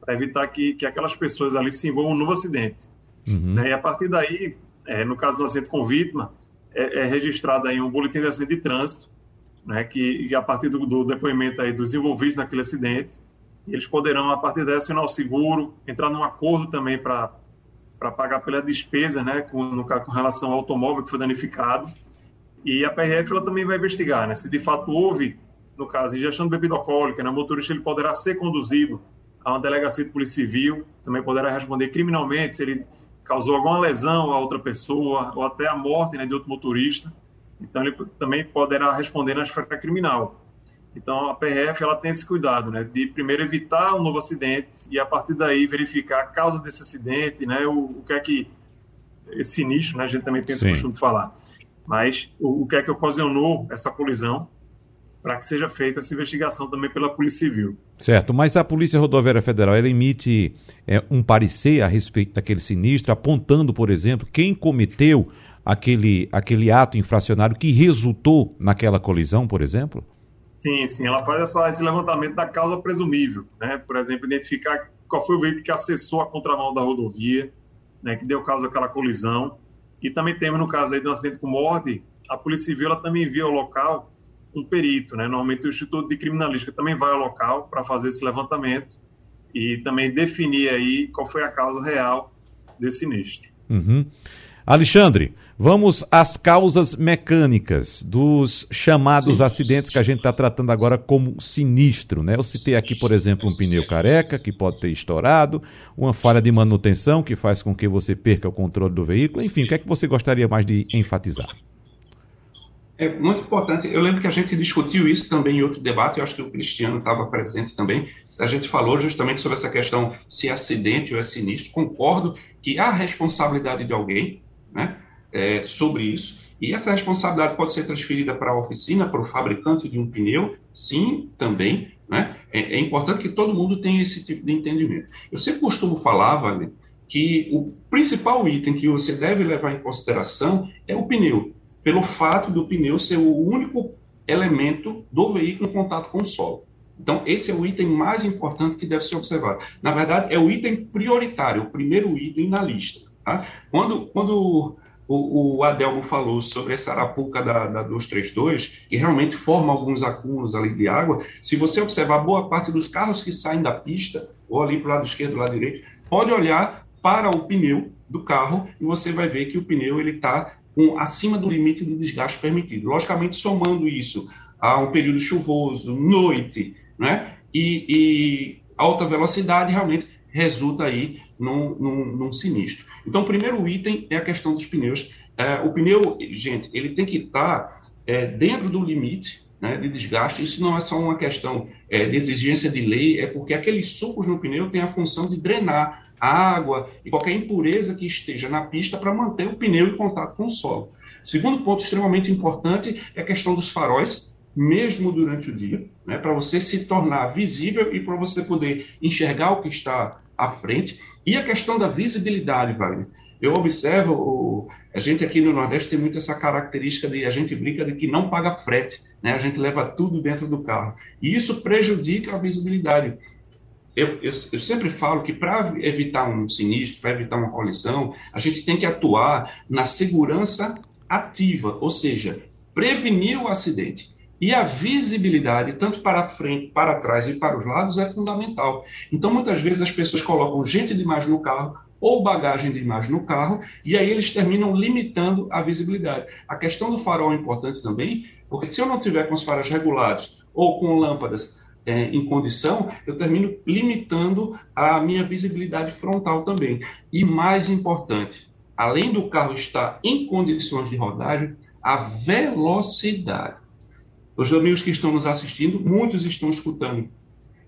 para evitar que, que aquelas pessoas ali se envolvam novo acidente. Uhum. Né? E a partir daí, é, no caso do acidente com vítima, é, é registrado aí um boletim de acidente de trânsito, né, que, que a partir do, do, depoimento aí dos envolvidos naquele acidente, eles poderão, a partir daí, assinar o seguro, entrar num acordo também para pagar pela despesa, né, com, no, com relação ao automóvel que foi danificado. E a PRF ela também vai investigar né, se de fato houve, no caso, ingestão de bebida alcoólica, né, o motorista ele poderá ser conduzido a uma delegacia de polícia civil, também poderá responder criminalmente se ele causou alguma lesão a outra pessoa ou até a morte né, de outro motorista. Então, ele também poderá responder na esfera criminal. Então, a PRF ela tem esse cuidado, né, de primeiro evitar um novo acidente e a partir daí verificar a causa desse acidente, né, o, o que é que esse sinistro, né, a gente também tem esse costume de falar, mas o, o que é que ocasionou essa colisão para que seja feita essa investigação também pela Polícia Civil. Certo, mas a Polícia Rodoviária Federal ela emite é, um parecer a respeito daquele sinistro, apontando, por exemplo, quem cometeu aquele, aquele ato infracionário que resultou naquela colisão, por exemplo? Sim, sim, ela faz essa, esse levantamento da causa presumível, né? Por exemplo, identificar qual foi o veículo que acessou a contramão da rodovia, né, que deu causa àquela colisão. E também temos, no caso aí um acidente com morte, a Polícia Civil ela também envia ao local um perito, né? Normalmente o Instituto de Criminalística também vai ao local para fazer esse levantamento e também definir aí qual foi a causa real desse sinistro. Uhum. Alexandre, vamos às causas mecânicas dos chamados Sim. acidentes que a gente está tratando agora como sinistro, né? Eu citei aqui, por exemplo, um pneu careca que pode ter estourado, uma falha de manutenção que faz com que você perca o controle do veículo, enfim, o que é que você gostaria mais de enfatizar? É muito importante. Eu lembro que a gente discutiu isso também em outro debate. Eu acho que o Cristiano estava presente também. A gente falou justamente sobre essa questão se é acidente ou é sinistro. Concordo que há responsabilidade de alguém, né, é, sobre isso. E essa responsabilidade pode ser transferida para a oficina, para o fabricante de um pneu, sim, também. Né? É, é importante que todo mundo tenha esse tipo de entendimento. Eu sempre costumo falar, Wagner, que o principal item que você deve levar em consideração é o pneu pelo fato do pneu ser o único elemento do veículo em contato com o solo. Então, esse é o item mais importante que deve ser observado. Na verdade, é o item prioritário, o primeiro item na lista. Tá? Quando, quando o, o, Adelmo falou sobre essa arapuca da, da 232, que realmente forma alguns acúmulos ali de água, se você observar boa parte dos carros que saem da pista, ou ali para o lado esquerdo, lado direito, pode olhar para o pneu do carro e você vai ver que o pneu ele está acima do limite de desgaste permitido. Logicamente, somando isso a um período chuvoso, noite, né? E, e alta velocidade, realmente resulta aí num, num, num, sinistro. Então, o primeiro item é a questão dos pneus. É, o pneu, gente, ele tem que estar é, dentro do limite né, de desgaste. Isso não é só uma questão é, de exigência de lei, é porque aqueles sucos no pneu têm a função de drenar água e qualquer impureza que esteja na pista para manter o pneu em contato com o solo. Segundo ponto extremamente importante é a questão dos faróis, mesmo durante o dia, né, para você se tornar visível e para você poder enxergar o que está à frente. E a questão da visibilidade, Wagner. Eu observo, a gente aqui no Nordeste tem muito essa característica de a gente brinca de que não paga frete, né? A gente leva tudo dentro do carro. E isso prejudica a visibilidade eu, eu, eu, sempre falo que para evitar um sinistro, para evitar uma colisão, a gente tem que atuar na segurança ativa, ou seja, prevenir o acidente. E a visibilidade, tanto para frente, para trás e para os lados, é fundamental. Então, muitas vezes as pessoas colocam gente demais no carro ou bagagem demais no carro, e aí eles terminam limitando a visibilidade. A questão do farol é importante também, porque se eu não tiver com os faróis regulados ou com lâmpadas é, em condição, eu termino limitando a minha visibilidade frontal também. E mais importante, além do carro estar em condições de rodagem, a velocidade. Os amigos que estão nos assistindo, muitos estão escutando.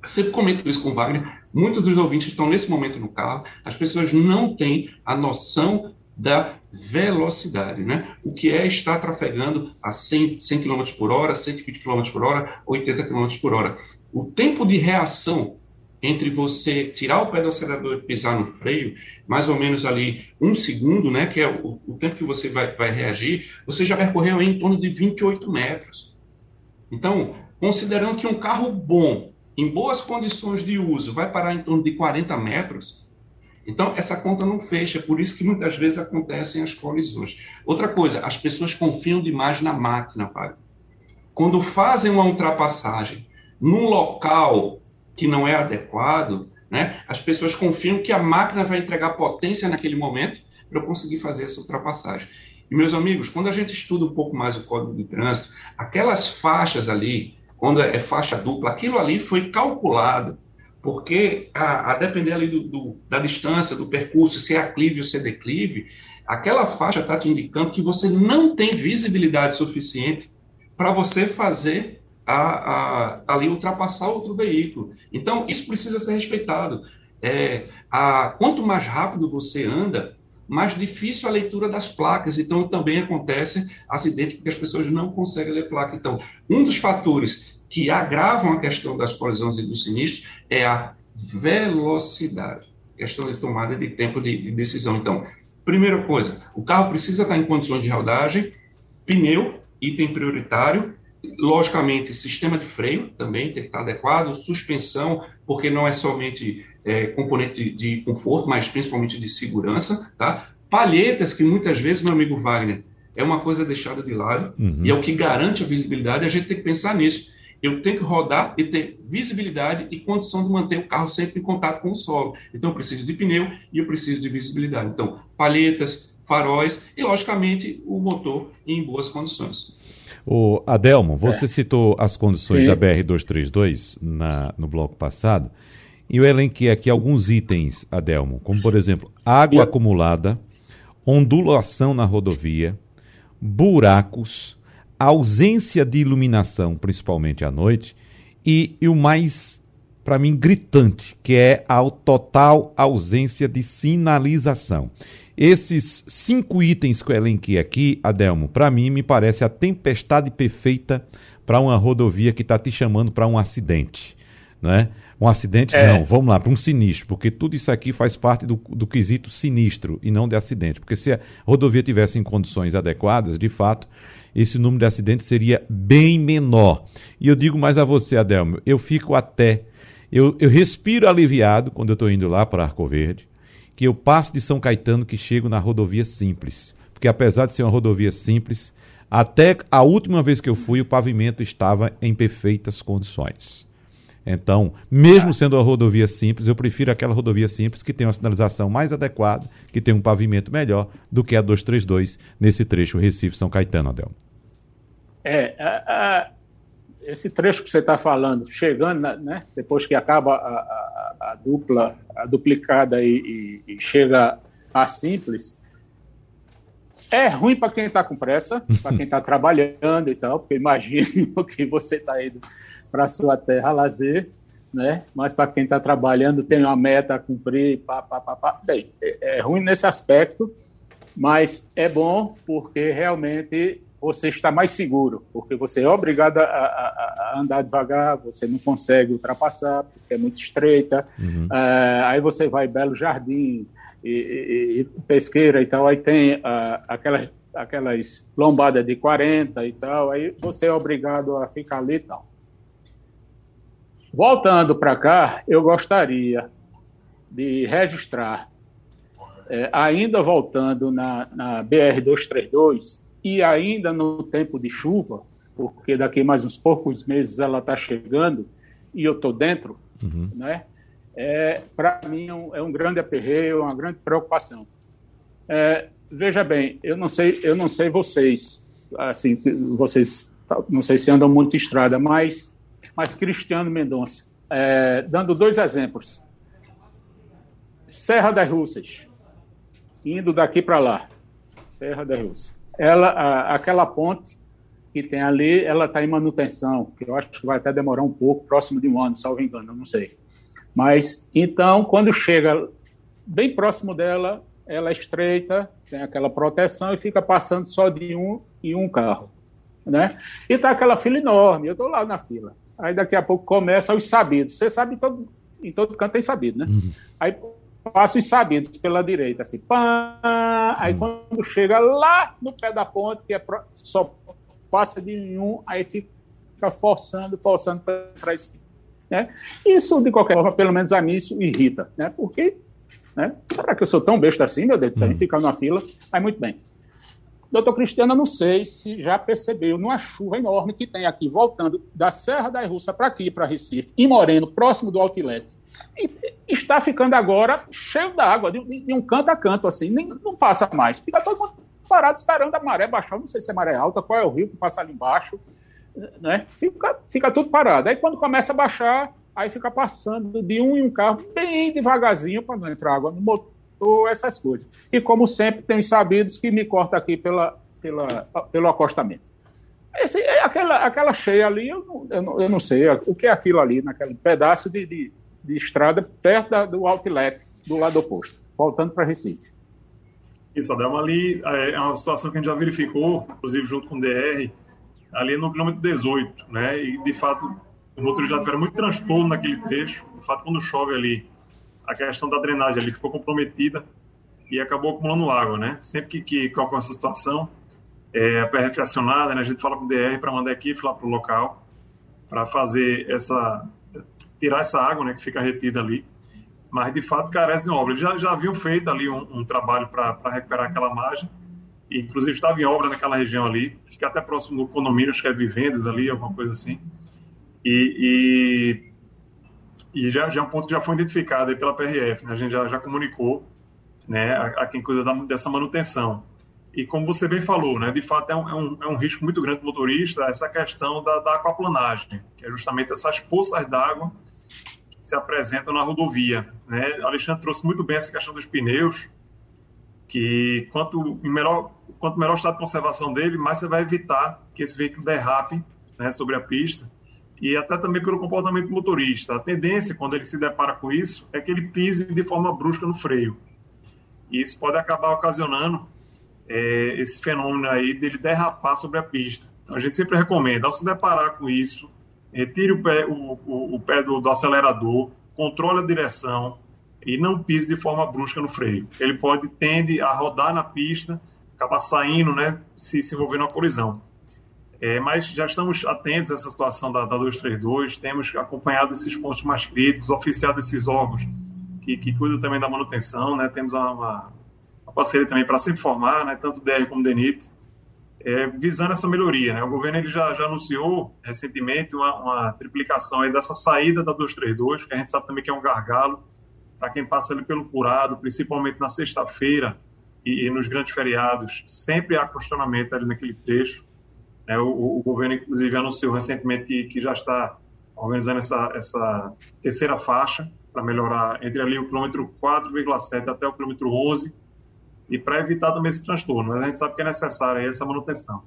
Eu sempre comento isso com o Wagner. Muitos dos ouvintes estão nesse momento no carro. As pessoas não têm a noção da velocidade, né? O que é estar trafegando a 100, 100 km por hora, 120 km por hora, 80 km por hora. O tempo de reação entre você tirar o pé do acelerador e pisar no freio, mais ou menos ali um segundo, né, que é o, o tempo que você vai, vai reagir, você já percorreu em torno de 28 metros. Então, considerando que um carro bom, em boas condições de uso, vai parar em torno de 40 metros, então, essa conta não fecha, por isso que muitas vezes acontecem as colisões. Outra coisa, as pessoas confiam demais na máquina, Fábio. Quando fazem uma ultrapassagem num local que não é adequado, né, as pessoas confiam que a máquina vai entregar potência naquele momento para eu conseguir fazer essa ultrapassagem. E, meus amigos, quando a gente estuda um pouco mais o código de trânsito, aquelas faixas ali, quando é faixa dupla, aquilo ali foi calculado porque a, a depender ali do, do, da distância, do percurso, se é aclive ou se é declive, aquela faixa está te indicando que você não tem visibilidade suficiente para você fazer a, a, ali ultrapassar outro veículo. Então, isso precisa ser respeitado. É, a, quanto mais rápido você anda, mais difícil a leitura das placas. Então, também acontece acidente porque as pessoas não conseguem ler placa. Então, um dos fatores que agravam a questão das colisões e dos sinistros é a velocidade, questão de tomada de tempo de, de decisão. Então, primeira coisa, o carro precisa estar em condições de rodagem, pneu, item prioritário, logicamente, sistema de freio também tem que estar adequado, suspensão, porque não é somente é, componente de, de, conforto, mas principalmente de segurança, tá? Palhetas, que muitas vezes, meu amigo Wagner, é uma coisa deixada de lado, uhum. e é o que garante a visibilidade, a gente tem que pensar nisso eu tenho que rodar e ter visibilidade e condição de manter o carro sempre em contato com o solo. Então, eu preciso de pneu e eu preciso de visibilidade. Então, palhetas, faróis e, logicamente, o motor em boas condições. O Adelmo, você é. citou as condições Sim. da BR-232 na, no bloco passado, e eu elenquei aqui alguns itens, Adelmo, como, por exemplo, água acumulada, ondulação na rodovia, buracos, ausência de iluminação, principalmente à noite, e, e o mais, para mim, gritante, que é a total ausência de sinalização. Esses cinco itens que eu elenquei aqui, Adelmo, para mim me parece a tempestade perfeita para uma rodovia que está te chamando para um acidente. Né? Um acidente, é. não, vamos lá, para um sinistro, porque tudo isso aqui faz parte do, do quesito sinistro e não de acidente. Porque se a rodovia tivesse em condições adequadas, de fato, esse número de acidentes seria bem menor. E eu digo mais a você, Adelmo, eu fico até. Eu, eu respiro aliviado quando eu estou indo lá para Arco Verde, que eu passo de São Caetano que chego na rodovia simples. Porque apesar de ser uma rodovia simples, até a última vez que eu fui, o pavimento estava em perfeitas condições. Então, mesmo sendo uma rodovia simples, eu prefiro aquela rodovia simples que tem uma sinalização mais adequada, que tem um pavimento melhor do que a 232 nesse trecho Recife-São Caetano, Adelmo. É, a, a, esse trecho que você está falando, chegando, né, depois que acaba a, a dupla, a duplicada e, e, e, chega a simples, é ruim para quem está com pressa, para quem está trabalhando e tal, porque imagino [LAUGHS] que você está indo para sua terra a lazer, né? Mas para quem está trabalhando tem uma meta a cumprir, pá, pá, pá, pá. Bem, é, é ruim nesse aspecto, mas é bom porque realmente você está mais seguro, porque você é obrigado a, a, a, andar devagar, você não consegue ultrapassar, porque é muito estreita. Uhum. É, aí você vai Belo Jardim, e, e, e pesqueira e tal, aí tem uh, aquelas, aquelas lombadas de 40 e tal, aí você é obrigado a ficar ali e tal. Voltando para cá, eu gostaria de registrar, é, ainda voltando na, na BR-232, e ainda no tempo de chuva, porque daqui mais uns poucos meses ela está chegando e eu estou dentro, uhum. né? É, Para mim é um, é um, grande aperreio, uma grande preocupação. É, veja bem, eu não sei, eu não sei vocês, assim, vocês, não sei se andam muito estrada, mas mas Cristiano Mendonça. É, dando dois exemplos. Serra das Russas, indo daqui para lá. Serra das Russas. Ela, a, aquela ponte que tem ali, ela está em manutenção, que eu acho que vai até demorar um pouco, próximo de um ano, salvo engano, não sei. Mas, então, quando chega bem próximo dela, ela é estreita, tem aquela proteção e fica passando só de um em um carro. Né? E está aquela fila enorme, eu estou lá na fila. Aí daqui a pouco começa os sabidos. Você sabe, em todo, em todo canto tem sabido, né? Uhum. Aí passa os sabidos pela direita, assim, pá, aí uhum. quando chega lá no pé da ponte, que é só passa de um, aí fica forçando, forçando para isso. Né? Isso, de qualquer forma, pelo menos a mim, isso irrita, né? Porque, né? Será que eu sou tão besta assim, meu Deus do céu, uhum. ficar na fila? Aí, muito bem. Doutor Cristiano, não sei se já percebeu, numa chuva enorme que tem aqui, voltando da Serra da Russa para aqui, para Recife, em Moreno, próximo do outlet, está ficando agora cheio d'água, de, de, um canto a canto, assim, nem, não passa mais. Fica todo mundo parado esperando a maré baixar. Não sei se é maré alta, qual é o rio que passa ali embaixo. Né? Fica, fica tudo parado. Aí quando começa a baixar, aí fica passando de um em um carro bem devagarzinho para não entrar água no motor, essas coisas. E como sempre, tem sabidos que me corta aqui pela, pela, pelo acostamento. Esse, é aquela, aquela cheia ali, eu não, eu, não, eu não sei o que é aquilo ali, naquele pedaço de, de, de estrada perto da, do outlet, do lado oposto, voltando para Recife. Isso, Adelma, ali é, é uma situação que a gente já verificou, inclusive junto com o DR, ali no quilômetro 18, né? E de fato, os motoristas já tiveram muito transtorno naquele trecho. De fato, quando chove ali, a questão da drenagem ali ficou comprometida e acabou acumulando água, né? Sempre que, que, ocorre essa situação, é, a PRF acionada, né? A gente fala com o DR para mandar a equipe lá para o local para fazer essa tirar essa água, né? Que fica retida ali mas de fato carece de obra. Eles já, já haviam feito ali um, um trabalho para recuperar aquela margem, e, inclusive estava em obra naquela região ali, fica até próximo do condomínio, acho que é Vivendas ali, alguma coisa assim. E, e, e já, já é um ponto que já foi identificado aí pela PRF, né? a gente já, já comunicou né, a, a quem cuida da, dessa manutenção. E como você bem falou, né, de fato é um, é um, é um risco muito grande do motorista essa questão da, da aquaplanagem, que é justamente essas poças d'água se apresentam na rodovia. Né? Alexandre trouxe muito bem essa questão dos pneus, que quanto melhor, quanto melhor estado de conservação dele, mais você vai evitar que esse veículo derrape né, sobre a pista, e até também pelo comportamento do motorista. A tendência, quando ele se depara com isso, é que ele pise de forma brusca no freio. E isso pode acabar ocasionando é, esse fenômeno aí dele derrapar sobre a pista. Então, a gente sempre recomenda, ao se deparar com isso, retire o pé, o, o, o pé do, do, acelerador, controle a direção e não pise de forma brusca no freio. Ele pode tende a rodar na pista, acabar saindo, né, se, se envolver numa colisão. É, mas já estamos atentos a essa situação da, da 232, temos acompanhado esses pontos mais críticos, oficiado esses órgãos que, que cuidam também da manutenção, né, temos uma, uma, uma parceria também para se informar, né, tanto o DR como o DENIT, é, visando essa melhoria. Né? O governo ele já, já anunciou recentemente uma, uma, triplicação aí dessa saída da 232, que a gente sabe também que é um gargalo para quem passa ali pelo curado, principalmente na sexta-feira e, e, nos grandes feriados, sempre há questionamento ali naquele trecho. É, o, o, governo, inclusive, anunciou recentemente que, que já está organizando essa, essa terceira faixa para melhorar entre ali o quilômetro 4,7 até o quilômetro 11, e para evitar também esse transtorno. Mas a gente sabe que é necessária essa manutenção.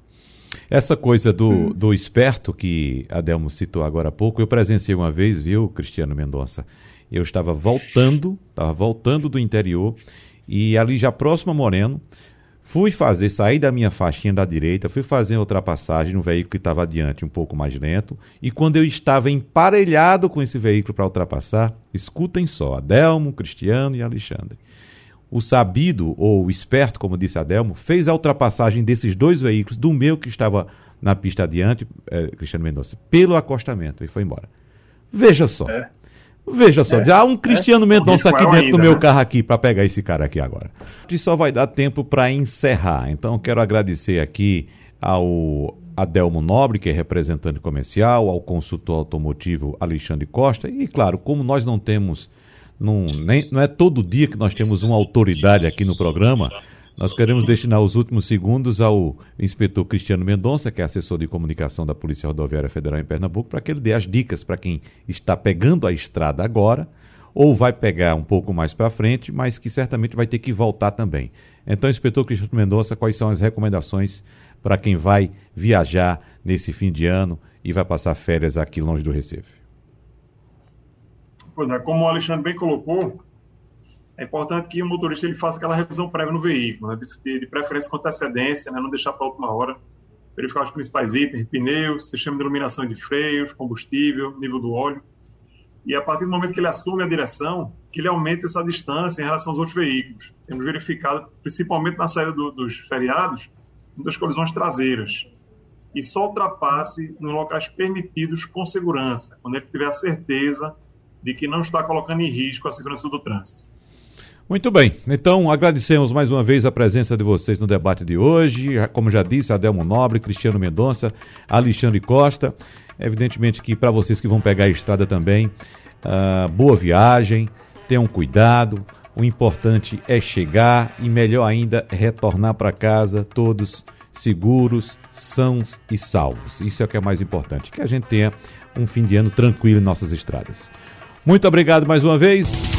Essa coisa do, hum. do esperto que Adelmo citou agora há pouco, eu presenciei uma vez, viu, Cristiano Mendonça? Eu estava voltando, estava voltando do interior e ali já próximo a Moreno, fui fazer, sair da minha faixinha da direita, fui fazer a ultrapassagem no veículo que estava adiante, um pouco mais lento, e quando eu estava emparelhado com esse veículo para ultrapassar, escutem só, Adelmo, Cristiano e Alexandre o sabido ou o esperto, como disse Adelmo, fez a ultrapassagem desses dois veículos, do meu que estava na pista adiante, é, Cristiano Mendonça, pelo acostamento e foi embora. Veja só. É. Veja só, é. já há um Cristiano é. Mendonça aqui dentro ainda, do meu né? carro aqui para pegar esse cara aqui agora. E só vai dar tempo para encerrar. Então quero agradecer aqui ao Adelmo Nobre, que é representante comercial, ao consultor automotivo Alexandre Costa e claro, como nós não temos não, nem, não é todo dia que nós temos uma autoridade aqui no programa, Nós queremos destinar os últimos segundos ao inspetor Cristiano Mendonça, que é assessor de comunicação da Polícia Rodoviária Federal em Pernambuco, para que ele dê as dicas para quem está pegando a estrada agora ou vai pegar um pouco mais para frente, mas que certamente vai ter que voltar também. Então, inspetor Cristiano Mendonça, quais são as recomendações para quem vai viajar nesse fim de ano e vai passar férias aqui longe do Recife? Pois é, como o Alexandre bem colocou, é importante que o motorista ele faça aquela revisão prévia no veículo, né, de, de, preferência com antecedência, né, não deixar para a última hora, verificar os principais itens, pneus, sistema de iluminação de freios, combustível, nível do óleo. E a partir do momento que ele assume a direção, que ele aumente essa distância em relação aos outros veículos. Temos verificado, principalmente na saída do, dos feriados, muitas colisões traseiras. E só ultrapasse nos locais permitidos com segurança, quando ele tiver a certeza de que não está colocando em risco a segurança do trânsito. Muito bem, então agradecemos mais uma vez a presença de vocês no debate de hoje. Como já disse, Adelmo Nobre, Cristiano Mendonça, Alexandre Costa. Evidentemente que para vocês que vão pegar a estrada também, uh, boa viagem, tenham cuidado. O importante é chegar e, melhor ainda, retornar para casa todos seguros, sãos e salvos. Isso é o que é mais importante, que a gente tenha um fim de ano tranquilo em nossas estradas. Muito obrigado mais uma vez.